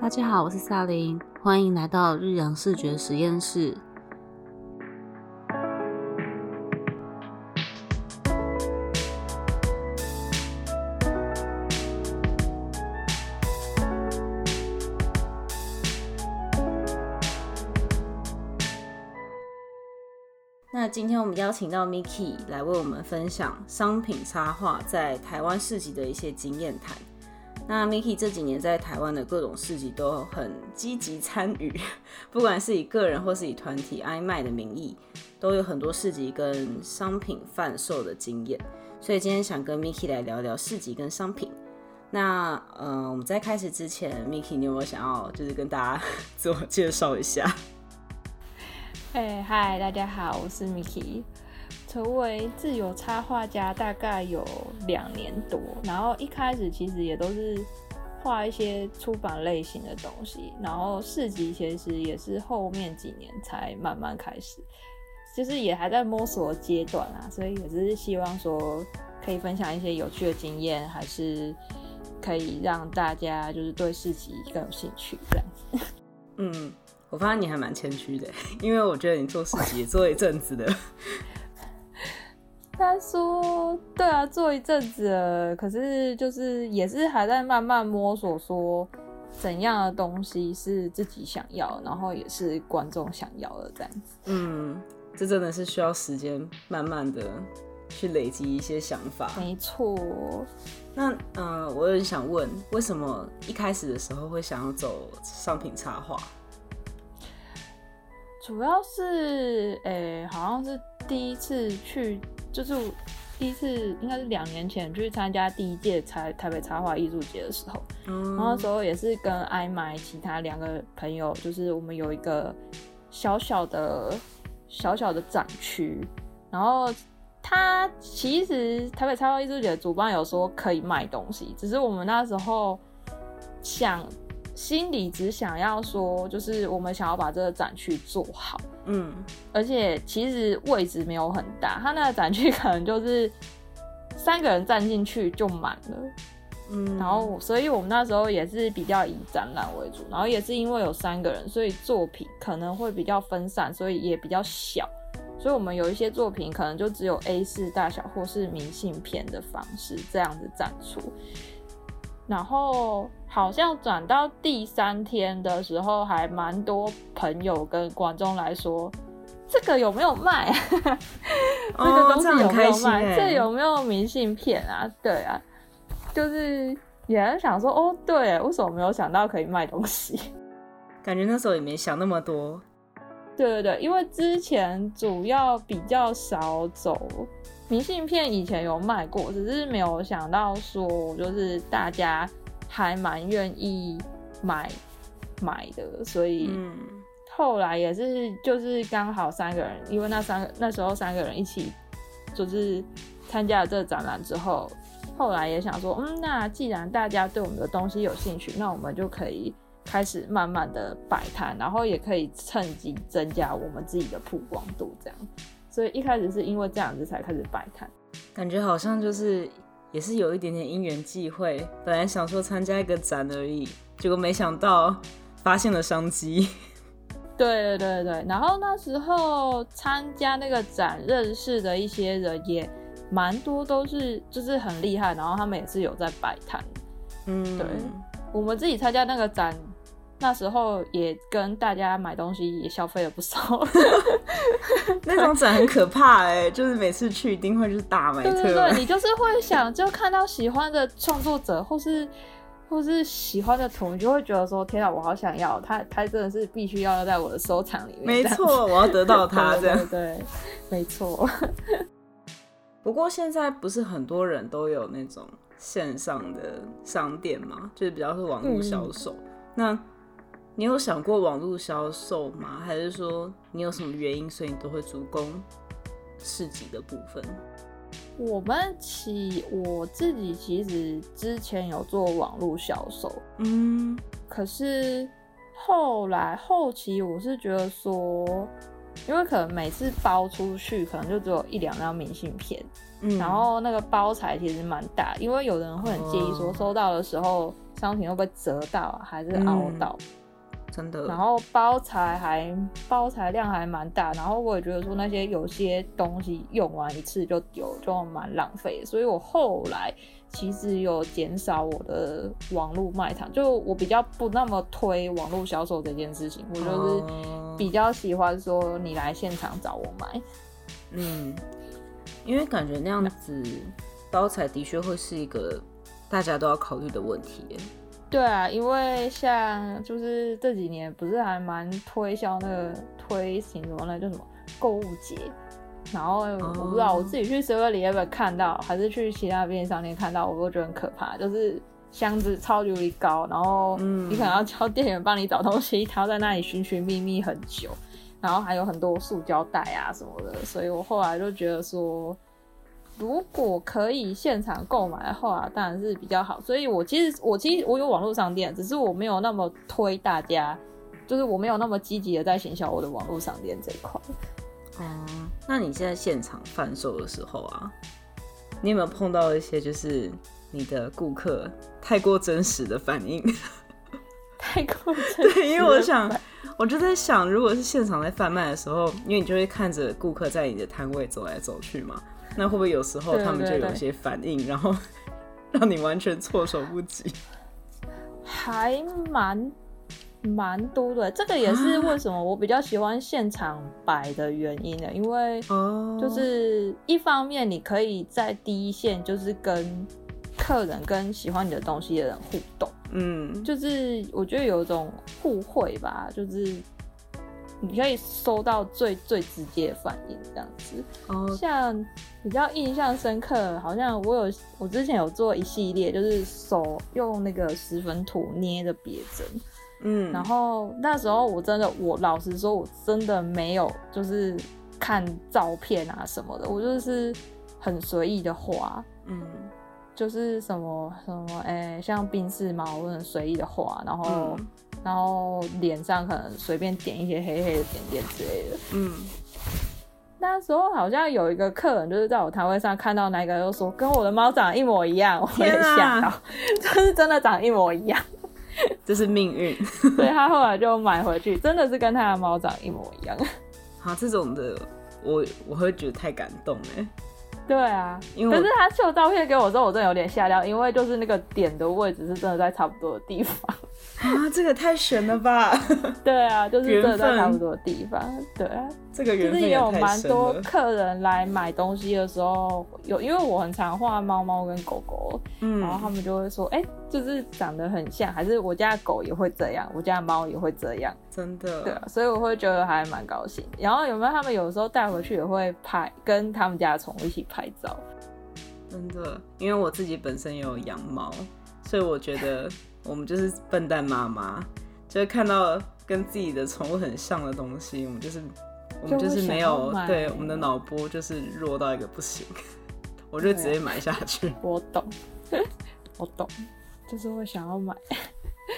大家好，我是萨琳，欢迎来到日阳视觉实验室。那今天我们邀请到 Miki 来为我们分享商品插画在台湾市集的一些经验谈。那 Miki 这几年在台湾的各种市集都很积极参与，不管是以个人或是以团体 i 卖的名义，都有很多市集跟商品贩售的经验。所以今天想跟 Miki 来聊聊市集跟商品。那呃，我们在开始之前，Miki 你有没有想要就是跟大家 自我介绍一下？哎，嗨，大家好，我是 Miki。成为自由插画家大概有两年多，然后一开始其实也都是画一些出版类型的东西，然后市集其实也是后面几年才慢慢开始，就是也还在摸索阶段啊，所以也是希望说可以分享一些有趣的经验，还是可以让大家就是对市集更有兴趣这样子。嗯，我发现你还蛮谦虚的，因为我觉得你做市集也做一阵子的。他说：“对啊，做一阵子了，可是就是也是还在慢慢摸索，说怎样的东西是自己想要，然后也是观众想要的这样子。嗯，这真的是需要时间，慢慢的去累积一些想法。没错。那嗯，我有点想问，为什么一开始的时候会想要走商品插画？主要是，诶，好像是第一次去。”就是第一次，应该是两年前去参加第一届台台北插画艺术节的时候，然后那时候也是跟艾麦其他两个朋友，就是我们有一个小小的小小的展区，然后他其实台北插画艺术节主办有说可以卖东西，只是我们那时候想。心里只想要说，就是我们想要把这个展区做好，嗯，而且其实位置没有很大，他那个展区可能就是三个人站进去就满了，嗯，然后所以我们那时候也是比较以展览为主，然后也是因为有三个人，所以作品可能会比较分散，所以也比较小，所以我们有一些作品可能就只有 A 四大小或是明信片的方式这样子展出。然后好像转到第三天的时候，还蛮多朋友跟观众来说，这个有没有卖？这个东西有没有卖？这有没有明信片啊？对啊，就是也想说，哦，对，为什么没有想到可以卖东西？感觉那时候也没想那么多。对对对，因为之前主要比较少走。明信片以前有卖过，只是没有想到说，就是大家还蛮愿意买买的，所以后来也是就是刚好三个人，因为那三个那时候三个人一起就是参加了这个展览之后，后来也想说，嗯，那既然大家对我们的东西有兴趣，那我们就可以开始慢慢的摆摊，然后也可以趁机增加我们自己的曝光度，这样。所以一开始是因为这样子才开始摆摊，感觉好像就是也是有一点点因缘际会。本来想说参加一个展而已，结果没想到发现了商机。对对对对，然后那时候参加那个展认识的一些人也蛮多，都是就是很厉害，然后他们也是有在摆摊。嗯，对，我们自己参加那个展。那时候也跟大家买东西也消费了不少，那种展很可怕哎，就是每次去一定会就是大买特买。对对对，你就是会想，就看到喜欢的创作者或是或是喜欢的图，你就会觉得说天啊，我好想要他，他真的是必须要在我的收藏里面。没错，我要得到他 这样。对，没错。不过现在不是很多人都有那种线上的商店嘛，就是比较是网络销售那。你有想过网络销售吗？还是说你有什么原因，所以你都会主攻市集的部分？我们其我自己其实之前有做网络销售，嗯，可是后来后期我是觉得说，因为可能每次包出去可能就只有一两张明信片，嗯，然后那个包材其实蛮大，因为有人会很介意说收到的时候。商品会不会折到啊，还是凹到？真的。然后包材还包材量还蛮大，然后我也觉得说那些有些东西用完一次就丢，就蛮浪费。所以我后来其实有减少我的网络卖场，就我比较不那么推网络销售这件事情，我就是比较喜欢说你来现场找我买。嗯，因为感觉那样子包材的确会是一个大家都要考虑的问题。对啊，因为像就是这几年不是还蛮推销那个推行什么呢？叫什么购物节？然后我不知道我自己去 Seven Eleven 看到，还是去其他便利商店看到，我都觉得很可怕。就是箱子超级无敌高，然后你可能要叫店员帮你找东西，他要在那里寻寻觅觅很久。然后还有很多塑胶袋啊什么的，所以我后来就觉得说，如果可以现场购买的话，当然是比较好。所以我其实我其实我有网络商店，只是我没有那么推大家，就是我没有那么积极的在行销我的网络商店这一块。哦，那你现在现场贩售的时候啊，你有没有碰到一些就是你的顾客太过真实的反应？太过真 对，因为我想。我就在想，如果是现场在贩卖的时候，因为你就会看着顾客在你的摊位走来走去嘛，那会不会有时候他们就有些反应，然后 让你完全措手不及？还蛮蛮多的，这个也是为什么我比较喜欢现场摆的原因呢？因为就是一方面你可以在第一线，就是跟客人跟喜欢你的东西的人互动。嗯，就是我觉得有一种互惠吧，就是你可以收到最最直接的反应这样子。哦，像比较印象深刻，好像我有我之前有做一系列，就是手用那个石粉土捏的别针。嗯，然后那时候我真的，我老实说，我真的没有就是看照片啊什么的，我就是很随意的画。嗯。就是什么什么哎，像冰室嘛，我很随意的画，然后然后脸上可能随便点一些黑黑的点点之类的。嗯，那时候好像有一个客人就是在我摊位上看到那个，就说跟我的猫长得一模一样，我也吓到，就是真的长一模一样，这是命运。所以他后来就买回去，真的是跟他的猫长一模一样。好，这种的我我会觉得太感动哎。对啊，可是他秀照片给我之后，我真的有点吓到，因为就是那个点的位置是真的在差不多的地方。啊，这个太悬了吧！对啊，就是真的在差不多的地方。对啊，这个就是也有蛮多客人来买东西的时候，有因为我很常画猫猫跟狗狗，嗯，然后他们就会说，哎，就是长得很像，还是我家的狗也会这样，我家的猫也会这样，真的。对啊，所以我会觉得还蛮高兴。然后有没有他们有时候带回去也会拍，跟他们家的宠物一起拍照？真的，因为我自己本身也有养猫，所以我觉得。我们就是笨蛋妈妈，就是看到跟自己的宠物很像的东西，我们就是我们就是没有对我们的脑波就是弱到一个不行，我就直接买下去。我懂，我懂，就是会想要买。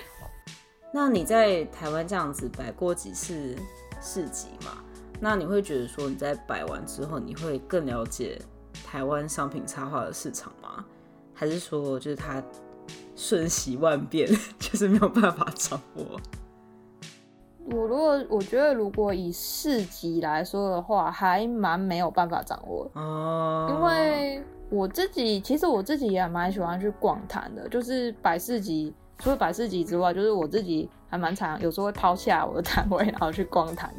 那你在台湾这样子摆过几次市集嘛？那你会觉得说你在摆完之后，你会更了解台湾商品插画的市场吗？还是说就是它？瞬息万变，就是没有办法掌握。我如果我觉得，如果以市集来说的话，还蛮没有办法掌握哦。因为我自己其实我自己也蛮喜欢去逛摊的，就是百市集，除了百市集之外，就是我自己还蛮常有时候会抛下我的摊位，然后去逛摊。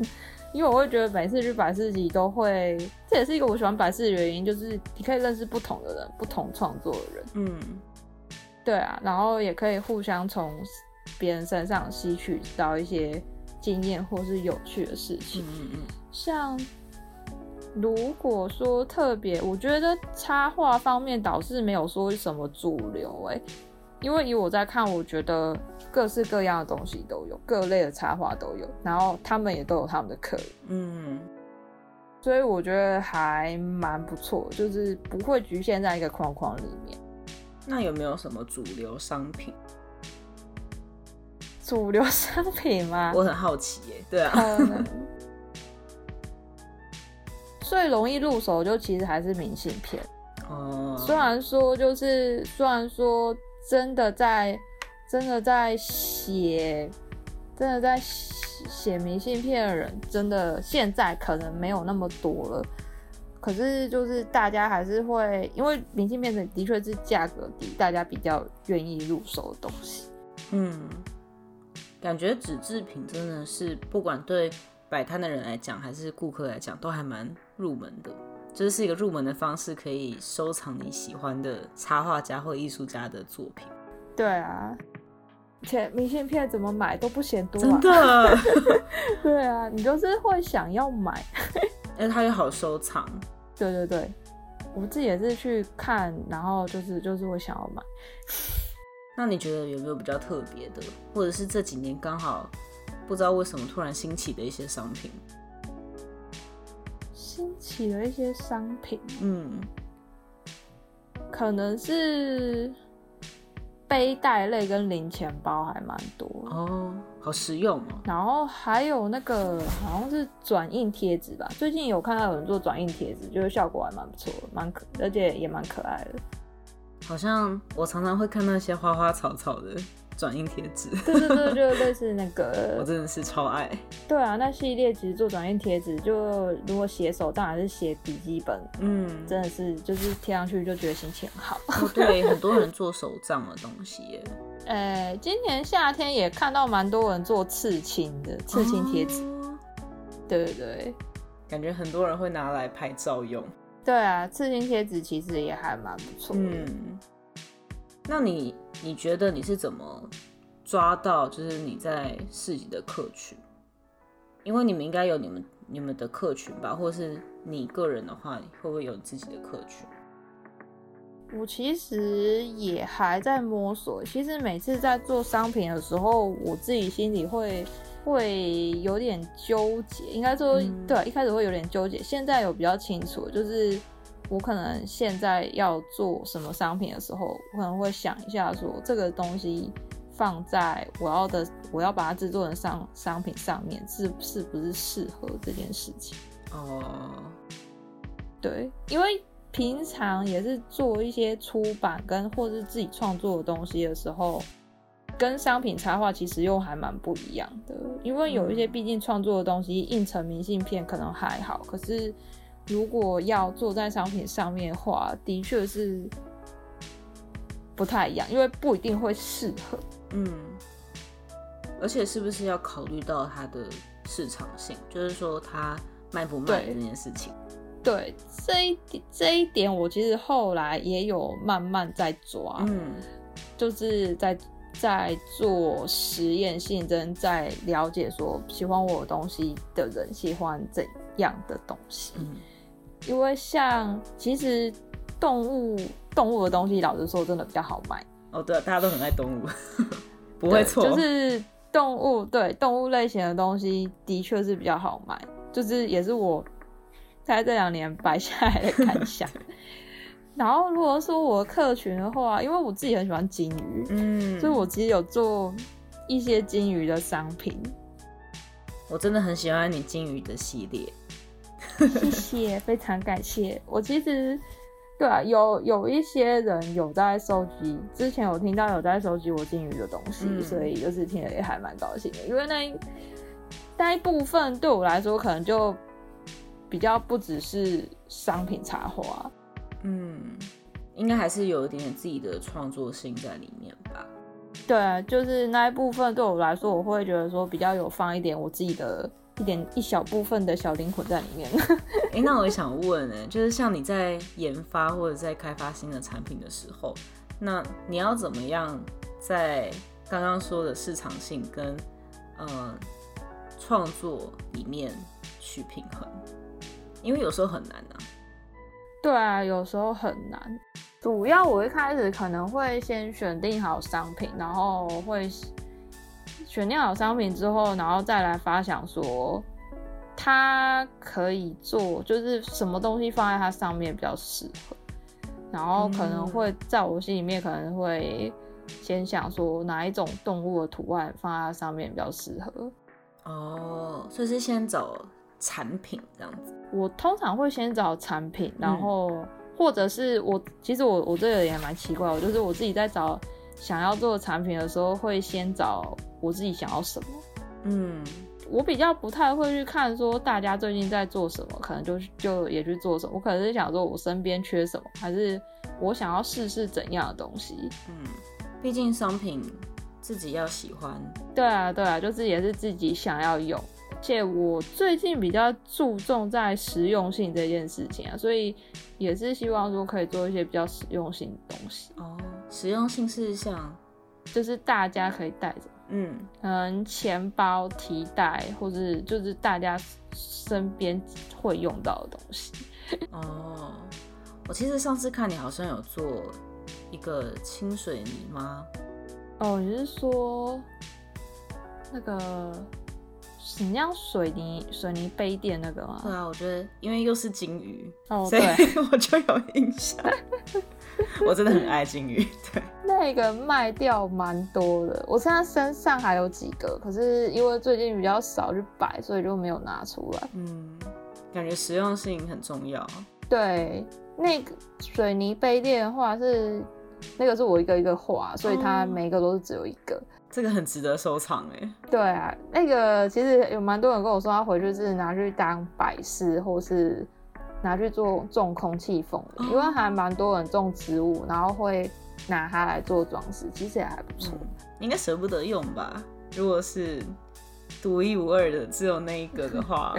因为我会觉得每次去百事集都会，这也是一个我喜欢百事的原因，就是你可以认识不同的人，不同创作的人。嗯。对啊，然后也可以互相从别人身上吸取到一些经验或是有趣的事情。嗯嗯像如果说特别，我觉得插画方面倒是没有说什么主流哎，因为以我在看，我觉得各式各样的东西都有，各类的插画都有，然后他们也都有他们的客人。嗯。所以我觉得还蛮不错，就是不会局限在一个框框里面。那有没有什么主流商品？主流商品吗？我很好奇耶。对啊，最容易入手就其实还是明信片。哦，虽然说就是虽然说真的在真的在写，真的在写明信片的人，真的现在可能没有那么多了。可是就是大家还是会，因为明信片的的确是价格低，大家比较愿意入手的东西。嗯，感觉纸制品真的是不管对摆摊的人来讲，还是顾客来讲，都还蛮入门的。就是是一个入门的方式，可以收藏你喜欢的插画家或艺术家的作品。对啊，而且明信片怎么买都不嫌多，真的。对啊，你就是会想要买，哎，它又好收藏。对对对，我自己也是去看，然后就是就是会想要买。那你觉得有没有比较特别的，或者是这几年刚好不知道为什么突然兴起的一些商品？兴起的一些商品，嗯，可能是背带类跟零钱包还蛮多哦，好实用哦。然后还有那个好像是转印贴纸吧，最近有看到有人做转印贴纸，就是效果还蛮不错，蛮可，而且也蛮可爱的。好像我常常会看那些花花草草的。转印贴纸，对对对，就类似那个，我真的是超爱。对啊，那系列其实做转印贴纸，就如果写手账还是写笔记本，嗯，真的是就是贴上去就觉得心情好。对，很多人做手账的东西耶。呃，今年夏天也看到蛮多人做刺青的刺青贴纸。对对对，感觉很多人会拿来拍照用。对啊，刺青贴纸其实也还蛮不错。嗯。那你你觉得你是怎么抓到就是你在市集的客群？因为你们应该有你们你们的客群吧，或是你个人的话，会不会有自己的客群？我其实也还在摸索。其实每次在做商品的时候，我自己心里会会有点纠结。应该说，对，一开始会有点纠结。现在有比较清楚，就是。我可能现在要做什么商品的时候，我可能会想一下，说这个东西放在我要的，我要把它制作成商商品上面，是是不是适合这件事情？哦，对，因为平常也是做一些出版跟或是自己创作的东西的时候，跟商品插画其实又还蛮不一样的，因为有一些毕竟创作的东西印成明信片可能还好，可是。如果要做在商品上面的话，的确是不太一样，因为不一定会适合。嗯，而且是不是要考虑到它的市场性，就是说它卖不卖这件事情？对，这一点这一点，我其实后来也有慢慢在抓，嗯，就是在在做实验性，真在了解说喜欢我的东西的人喜欢怎样的东西。因为像其实动物动物的东西，老实说真的比较好卖哦。对，大家都很爱动物，不会错。就是动物对动物类型的东西，的确是比较好卖。就是也是我在这两年 摆下来的感想。然后如果说我的客群的话，因为我自己很喜欢金鱼，嗯，所以我其实有做一些金鱼的商品。我真的很喜欢你金鱼的系列。谢谢，非常感谢。我其实，对啊，有有一些人有在收集，之前有听到有在收集我金鱼的东西，所以就是听了也还蛮高兴的。因为那那一部分对我来说，可能就比较不只是商品插画，嗯，应该还是有一点点自己的创作性在里面吧。对，就是那一部分对我来说，我会觉得说比较有放一点我自己的。一点一小部分的小灵魂在里面。哎，那我也想问呢，就是像你在研发或者在开发新的产品的时候，那你要怎么样在刚刚说的市场性跟嗯创作里面去平衡？因为有时候很难啊。对啊，有时候很难。主要我一开始可能会先选定好商品，然后会。选定好商品之后，然后再来发想说，它可以做，就是什么东西放在它上面比较适合。然后可能会在我心里面，可能会先想说哪一种动物的图案放在它上面比较适合。哦，所以是先找产品这样子。我通常会先找产品，然后或者是我其实我我这个也蛮奇怪，我就是我自己在找。想要做产品的时候，会先找我自己想要什么。嗯，我比较不太会去看说大家最近在做什么，可能就就也去做什么。我可能是想说我身边缺什么，还是我想要试试怎样的东西。嗯，毕竟商品自己要喜欢。对啊，对啊，就是也是自己想要用。而且我最近比较注重在实用性这件事情啊，所以也是希望说可以做一些比较实用性的东西。哦，实用性是像，就是大家可以带着，嗯，嗯，钱包、提袋，或者就是大家身边会用到的东西。哦，我其实上次看你好像有做一个清水泥吗？哦，你是说那个？你那样水泥水泥杯垫那个吗？对啊，我觉得因为又是金鱼，哦，所以 我就有印象。我真的很爱金鱼，对。那个卖掉蛮多的，我现在身上还有几个，可是因为最近比较少去摆，所以就没有拿出来。嗯，感觉实用性很重要。对，那个水泥杯垫的话是那个是我一个一个画，所以它每一个都是只有一个。这个很值得收藏哎。对啊，那个其实有蛮多人跟我说，他回去是拿去当摆饰，或是拿去做种空气风的，因为还蛮多人种植物，然后会拿它来做装饰，其实也还不错。应该舍不得用吧？如果是独一无二的，只有那一个的话，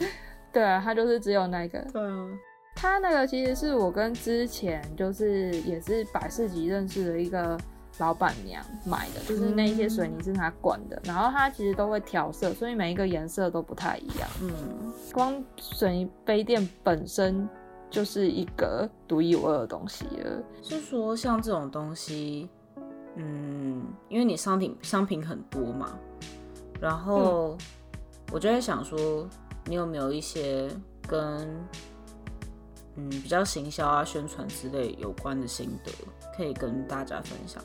对啊，它就是只有那个。对啊，它那个其实是我跟之前就是也是百事级认识的一个。老板娘买的，就是那一些水泥是他管的，然后他其实都会调色，所以每一个颜色都不太一样。嗯，光水泥杯垫本身就是一个独一无二的东西了。是说像这种东西，嗯，因为你商品商品很多嘛，然后我就在想说，你有没有一些跟嗯比较行销啊、宣传之类有关的心得，可以跟大家分享？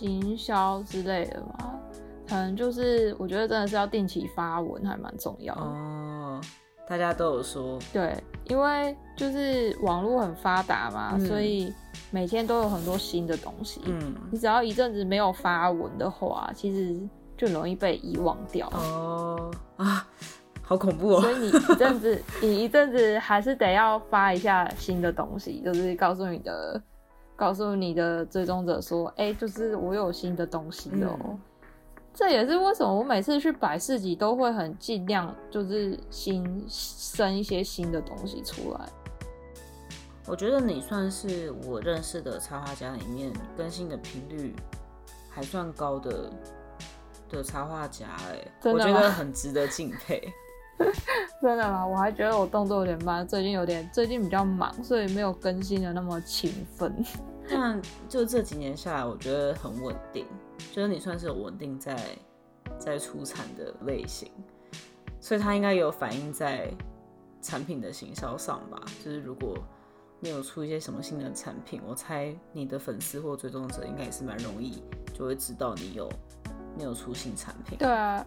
营销之类的嘛，可能就是我觉得真的是要定期发文，还蛮重要的哦。大家都有说，对，因为就是网络很发达嘛，所以每天都有很多新的东西。嗯，你只要一阵子没有发文的话，其实就容易被遗忘掉。哦啊，好恐怖哦！所以你一阵子，你一阵子还是得要发一下新的东西，就是告诉你的。告诉你的追踪者说：“哎，就是我有新的东西哦。”这也是为什么我每次去百事集都会很尽量，就是新生一些新的东西出来。我觉得你算是我认识的插画家里面更新的频率还算高的的插画家，哎，我觉得很值得敬佩。真的吗？我还觉得我动作有点慢，最近有点最近比较忙，所以没有更新的那么勤奋。但就这几年下来，我觉得很稳定，就是你算是有稳定在在出产的类型，所以它应该有反映在产品的行销上吧。就是如果没有出一些什么新的产品，我猜你的粉丝或追踪者应该也是蛮容易就会知道你有没有出新产品。对啊。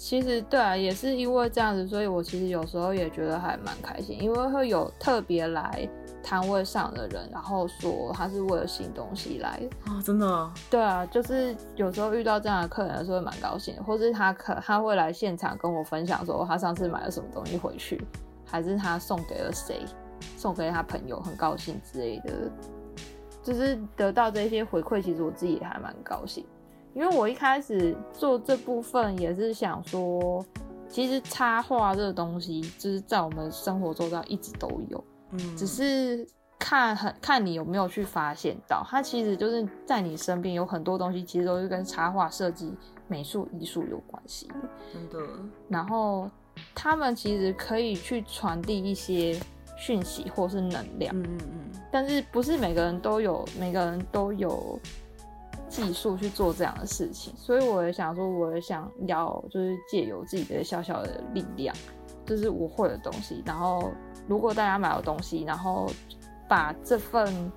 其实对啊，也是因为这样子，所以我其实有时候也觉得还蛮开心，因为会有特别来摊位上的人，然后说他是为了新东西来啊，真的？对啊，就是有时候遇到这样的客人的时候，蛮高兴，或是他可他会来现场跟我分享说他上次买了什么东西回去，还是他送给了谁，送给他朋友，很高兴之类的，就是得到这些回馈，其实我自己也还蛮高兴。因为我一开始做这部分也是想说，其实插画这个东西就是在我们生活周遭一直都有，嗯，只是看很看你有没有去发现到，它其实就是在你身边有很多东西，其实都是跟插画设计、美术、艺术有关系的，真的。然后他们其实可以去传递一些讯息或是能量，嗯嗯嗯，但是不是每个人都有，每个人都有。技术去做这样的事情，所以我也想说，我也想要就是借由自己的小小的力量，就是我会的东西。然后，如果大家买了东西，然后把这份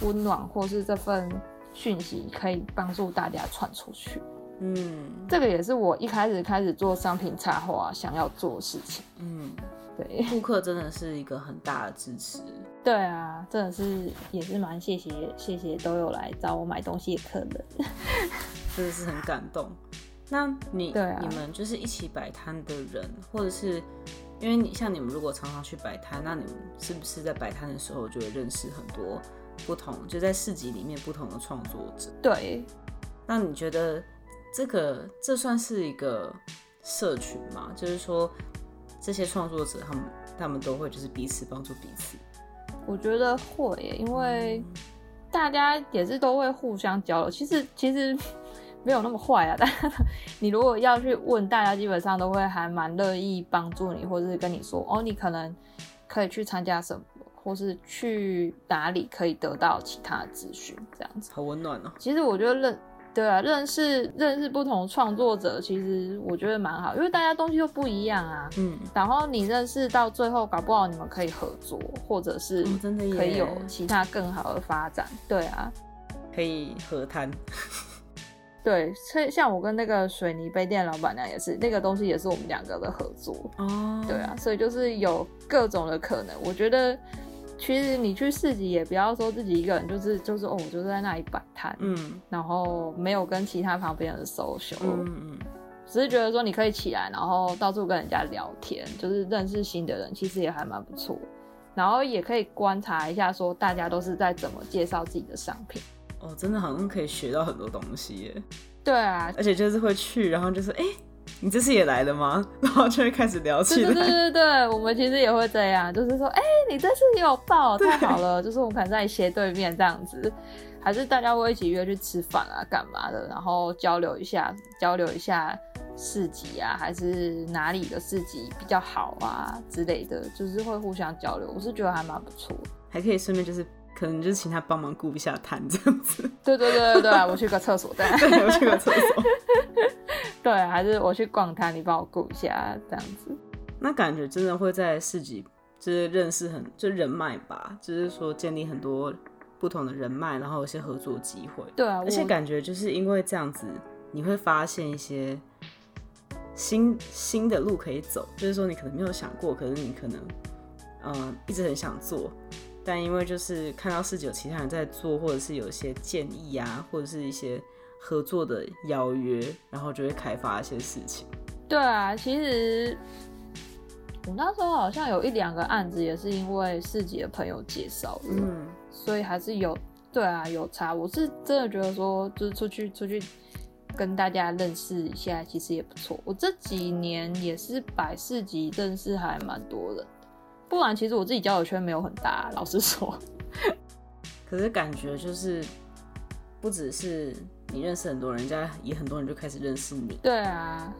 温暖或是这份讯息，可以帮助大家传出去。嗯，这个也是我一开始开始做商品插画想要做的事情。嗯，对，顾客真的是一个很大的支持。对啊，真的是也是蛮谢谢谢谢都有来找我买东西的客人，真的是很感动。那你对啊你们就是一起摆摊的人，或者是因为你像你们如果常常去摆摊，那你们是不是在摆摊的时候就会认识很多不同，就在市集里面不同的创作者？对，那你觉得这个这算是一个社群吗？就是说这些创作者他们他们都会就是彼此帮助彼此。我觉得会耶，因为大家也是都会互相交流。其实其实 没有那么坏啊，但 你如果要去问大家，基本上都会还蛮乐意帮助你，或者是跟你说哦，你可能可以去参加什么，或是去哪里可以得到其他的资讯，这样子。好温暖哦、其实我觉得认对啊，认识认识不同创作者，其实我觉得蛮好，因为大家东西都不一样啊。嗯，然后你认识到最后，搞不好你们可以合作，或者是哦真的可以有其他更好的发展。对啊，可以合摊。对，所以像我跟那个水泥杯店老板娘也是，那个东西也是我们两个的合作。哦，对啊，所以就是有各种的可能。我觉得其实你去市集也不要说自己一个人，就是就是哦，我就在那里摆摊，嗯然后没有跟其他旁边人 social。嗯嗯，只是觉得说你可以起来，然后到处跟人家聊天，就是认识新的人，其实也还蛮不错。然后也可以观察一下，说大家都是在怎么介绍自己的商品。哦，真的好像可以学到很多东西耶，对啊，而且就是会去，然后就是哎、你这次也来了吗？然后就会开始聊起对对对来。对对，我们其实也会这样，就是说，哎、你这次也有报，太好了，就是我们可能在斜对面这样子，还是大家会一起约去吃饭啊，干嘛的，然后交流一下，交流一下市集啊，还是哪里的市集比较好啊之类的，就是会互相交流，我是觉得还蛮不错的。还可以顺便就是可能就是请他帮忙顾一下摊这样子。对对对对对，我去个厕所对，对，我去个厕所。对，还是我去逛摊，你帮我顾一下这样子。那感觉真的会在市集就是认识很就人脉吧，就是说建立很多不同的人脉，然后有一些合作机会。对啊，而且感觉就是因为这样子，你会发现一些新新的路可以走，就是说你可能没有想过，可是你可能呃一直很想做，但因为就是看到市集有其他人在做，或者是有一些建议啊，或者是一些合作的邀约，然后就会开发一些事情。对啊，其实我那时候好像有一两个案子，也是因为市集的朋友介绍的，嗯，所以还是有对啊有差。我是真的觉得说，就是出去出去跟大家认识一下，其实也不错。我这几年也是摆市集，认识还蛮多人。不然，其实我自己交友圈没有很大，老实说。可是感觉就是不只是你认识很多人，人家也很多人就开始认识你，对啊，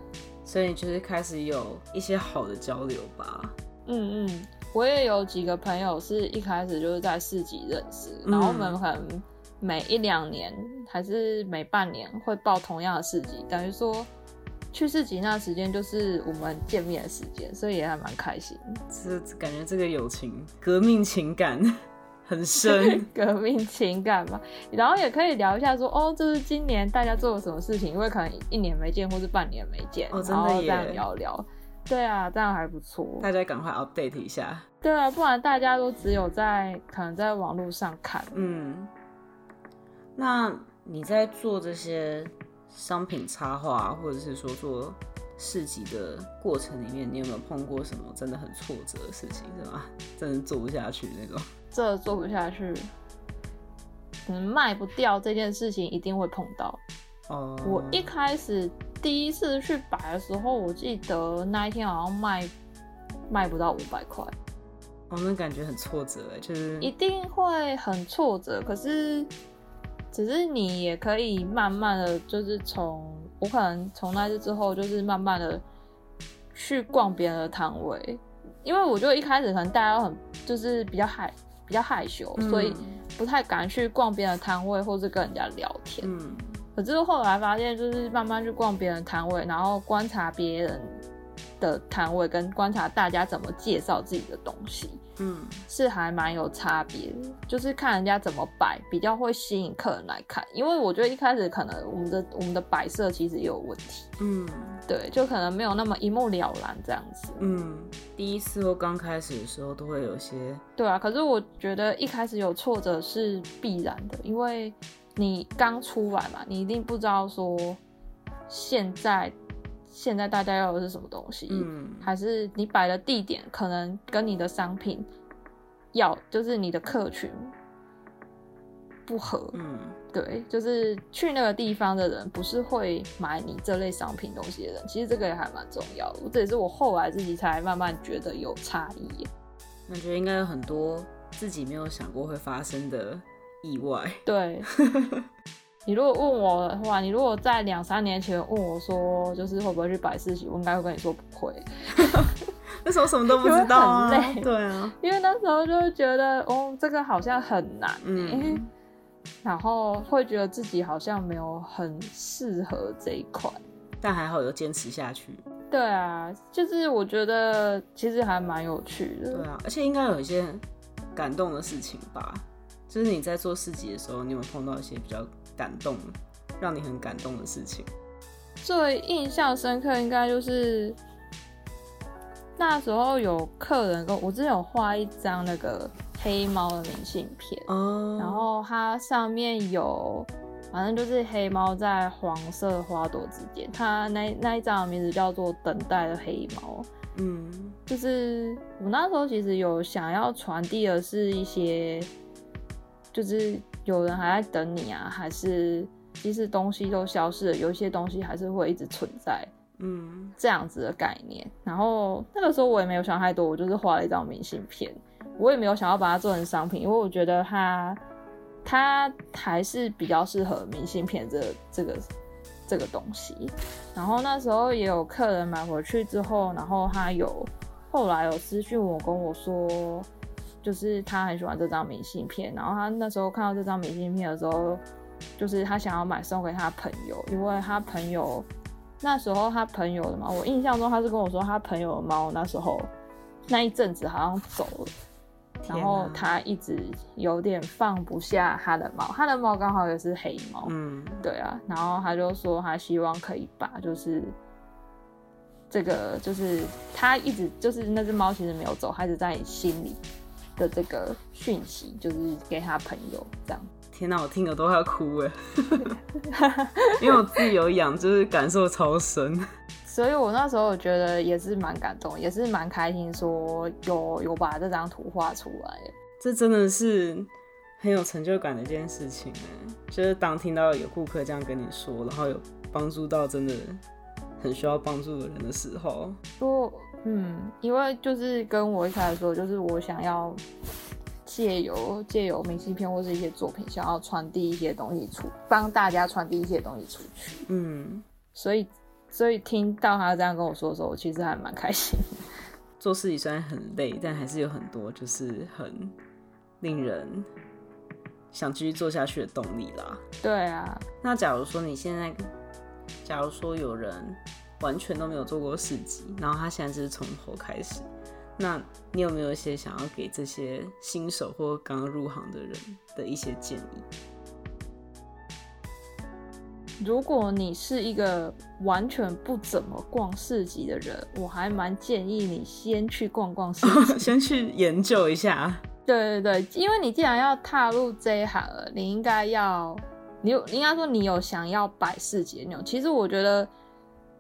所以就是开始有一些好的交流吧。嗯嗯，我也有几个朋友是一开始就是在市集认识，嗯然后我们可能每一两年还是每半年会报同样的市集，等于说去市集那时间就是我们见面的时间，所以也还蛮开心。这感觉这个友情、革命情感很深。革命情感嘛，然后也可以聊一下说，哦，这是今年大家做了什么事情，因为可能一年没见或是半年没见，哦真的耶然后这样聊聊。对啊，这样还不错。大家赶快 update 一下。对啊，不然大家都只有在可能在网络上看。嗯，那你在做这些商品插画，或者是说做市集的过程里面，你有没有碰过什么真的很挫折的事情，是吗？真的做不下去那种？这做不下去，可能卖不掉这件事情一定会碰到。哦，我一开始第一次去摆的时候，我记得那一天好像卖卖不到五百块，哦，那感觉很挫折哎，就是一定会很挫折。可是，只是你也可以慢慢的就是从我可能从那次之后，就是慢慢的去逛别人的摊位，因为我觉得一开始可能大家都很就是比较害比较害羞，所以不太敢去逛别人的摊位，或是跟人家聊天。嗯。可是后来发现，就是慢慢去逛别人摊位，然后观察别人的摊位，跟观察大家怎么介绍自己的东西，嗯，是还蛮有差别的，就是看人家怎么摆，比较会吸引客人来看。因为我觉得一开始可能我们的我们的摆设其实也有问题，嗯，对，就可能没有那么一目了然这样子。嗯，第一次或刚开始的时候都会有些，对啊。可是我觉得一开始有挫折是必然的，因为你刚出来嘛，你一定不知道说现在。现在大家要的是什么东西？嗯，还是你摆的地点可能跟你的商品要，就是你的客群不合。嗯，对，就是去那个地方的人不是会买你这类商品东西的人。其实这个也还蛮重要的，这也是我后来自己才慢慢觉得有差异。那觉得应该有很多自己没有想过会发生的意外。对。你如果问我的话，你如果在两三年前问我说，就是会不会去摆市集，我应该会跟你说不会。那时候什么都不知道啊，对啊，因为那时候就会觉得，哦，这个好像很难，嗯，然后会觉得自己好像没有很适合这一块，但还好有坚持下去。对啊，就是我觉得其实还蛮有趣的。对啊，而且应该有一些感动的事情吧？就是你在做市集的时候，你有碰到一些比较。感动，让你很感动的事情。最印象深刻应该就是那时候有客人跟我之前有画一张那个黑猫的明信片，哦，然后它上面有，反正就是黑猫在黄色花朵之间。它那那一张的名字叫做《等待的黑猫》。嗯，就是我那时候其实有想要传递的是一些，就是。有人还在等你啊？还是即使东西都消失了，有一些东西还是会一直存在，嗯，这样子的概念。然后那个时候我也没有想太多，我就是画了一张明信片，我也没有想要把它做成商品，因为我觉得它它还是比较适合明信片这这个这个东西。然后那时候也有客人买回去之后，然后他有后来有私讯我跟我说。就是他很喜欢这张明信片，然后他那时候看到这张明信片的时候，就是他想要买送给他朋友，因为他朋友那时候他朋友的嘛，我印象中他是跟我说他朋友的猫那时候那一阵子好像走了，然后他一直有点放不下他的猫，他的猫刚好也是黑猫，嗯，对啊，然后他就说他希望可以把就是这个就是他一直就是那只猫其实没有走，还是在心里。的这个讯息就是给他朋友这样。天哪，我听了都要哭哎！因为我自己有养，就是感受超深。所以我那时候我觉得也是蛮感动，也是蛮开心，说有有把这张图画出来。这真的是很有成就感的一件事情哎！就是当听到有顾客这样跟你说，然后有帮助到真的很需要帮助的人的时候，说。嗯，因为就是跟我一开始说，就是我想要借由借由明信片或是一些作品，想要传递一些东西出，帮大家传递一些东西出去。嗯，所以所以听到他这样跟我说的时候，我其实还蛮开心。做事情虽然很累，但还是有很多就是很令人想继续做下去的动力啦。对啊，那假如说你现在，假如说有人。完全都没有做过市集，然后他现在就是从头开始。那你有没有一些想要给这些新手或刚入行的人的一些建议？如果你是一个完全不怎么逛市集的人，我还蛮建议你先去逛逛市集，先去研究一下。对对对，因为你既然要踏入这一行了，你应该要，你有应该说你有想要摆市集那种。其实我觉得。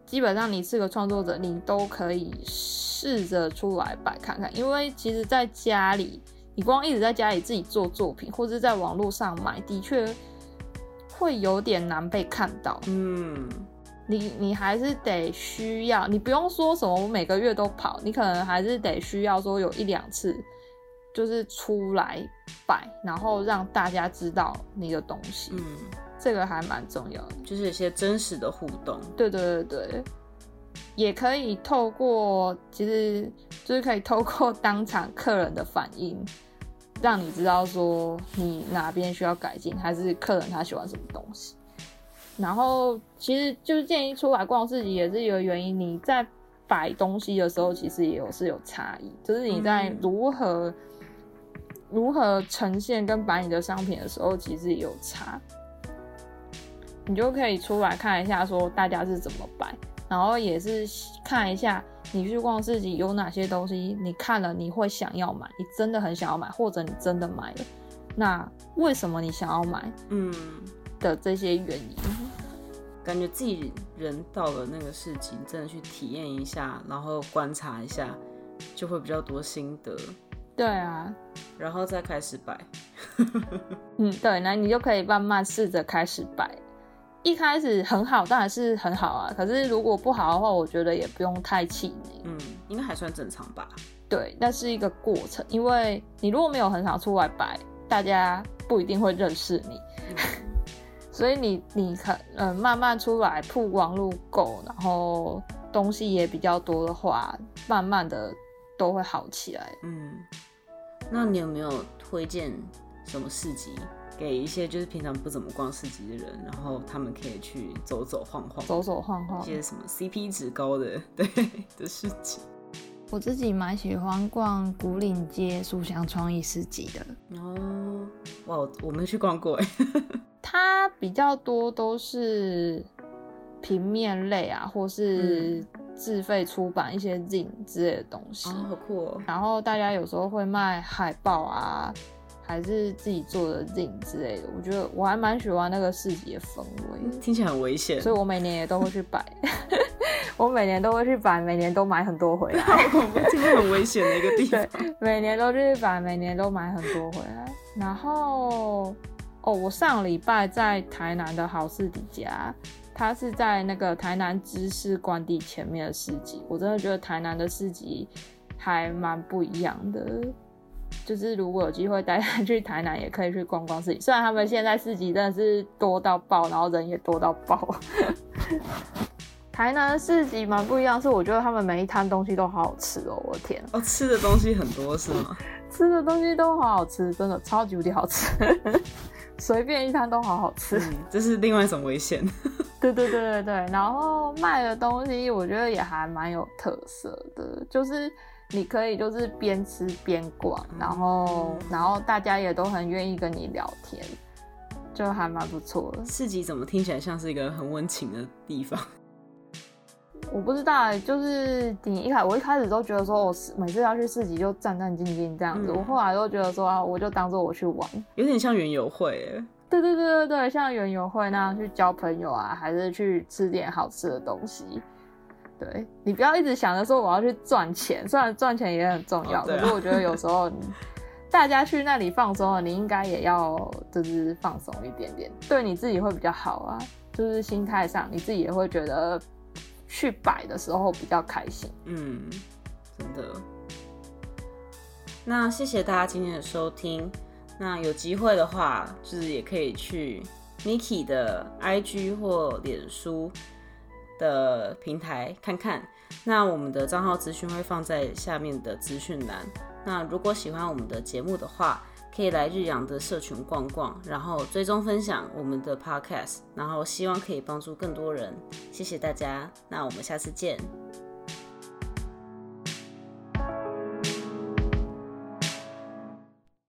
基本上你是个创作者，你都可以试着出来摆看看，因为其实在家里，你光一直在家里自己做作品，或者在网络上买，的确会有点难被看到。嗯，你你还是得需要，你不用说什么我每个月都跑，你可能还是得需要说有一两次，就是出来摆，然后让大家知道你的东西。嗯。这个还蛮重要的，就是一些真实的互动。对对对对，也可以透过，其实就是可以透过 当场客人的反应，让你知道说你哪边需要改进，还是客人他喜欢什么东西。然后其实就是建议出来逛市集也是一个原因，你在摆东西的时候，其实也有是有差异，就是你在如何如何呈现跟摆你的商品的时候，其实也有差。你就可以出来看一下，说大家是怎么摆，然后也是看一下你去逛市集有哪些东西，你看了你会想要买，你真的很想要买，或者你真的买了，那为什么你想要买？嗯，的这些原因，感觉自己人到了那个市集，真的去体验一下，然后观察一下，就会比较多心得。对啊，然后再开始摆。嗯，对，那你就可以慢慢试着开始摆。一开始很好，当然是很好啊。可是如果不好的话，我觉得也不用太气馁。嗯，应该还算正常吧。对，那是一个过程，因为你如果没有很少出来摆，大家不一定会认识你。所以你你可嗯慢慢出来曝光度够，然后东西也比较多的话，慢慢的都会好起来。嗯，那你有没有推荐什么市集？给一些就是平常不怎么逛市集的人，然后他们可以去走走晃晃，走走晃晃，一些什么 CP 值高的 对的市集。我自己蛮喜欢逛古岭街书香创意市集的。哦，哇，我没去逛过哎。它比较多都是平面类啊，或是自费出版一些 z 之类的东西。哦，好酷哦。然后大家有时候会卖海报啊。还是自己做的 z 之类的，我觉得我还蛮喜欢那个市集的氛围。听起来很危险，所以我每年也都会去摆。我每年都会去摆，每年都买很多回来。很危险的一个地方。对，每年都去摆，每年都买很多回来。然后，哦，我上礼拜在台南的好市底家，它是在那个台南知识官地前面的市集。我真的觉得台南的市集还蛮不一样的。就是如果有机会带他去台南，也可以去逛逛市集。虽然他们现在市集真的是多到爆，然后人也多到爆。台南的市集蛮不一样，是我觉得他们每一摊东西都好好吃哦，我的天！哦，吃的东西很多是吗？吃的东西都好好吃，真的超级无敌好吃，随便一摊都好好吃。这是另外一种危险。对对对对对，然后卖的东西我觉得也还蛮有特色的，就是。你可以就是边吃边逛，然后然后大家也都很愿意跟你聊天，就还蛮不错的。市集怎么听起来像是一个很温情的地方？我不知道，就是你一开我一开始都觉得说，我每次要去市集就战战兢兢这样子。我后来都觉得说啊，我就当做我去玩，有点像园游会。对对对对对，像园游会那样去交朋友啊，还是去吃点好吃的东西。对你不要一直想着说我要去赚钱，虽然赚钱也很重要，可是我觉得有时候 大家去那里放松了，你应该也要就是放松一点点，对你自己会比较好啊。就是心态上，你自己也会觉得去摆的时候比较开心。嗯，真的。那谢谢大家今天的收听。那有机会的话，就是也可以去 Niki 的 IG 或脸书。的平台看看，那我们的账号资讯会放在下面的资讯栏。那如果喜欢我们的节目的话，可以来日阳的社群逛逛，然后追踪分享我们的 podcast，然后希望可以帮助更多人。谢谢大家，那我们下次见。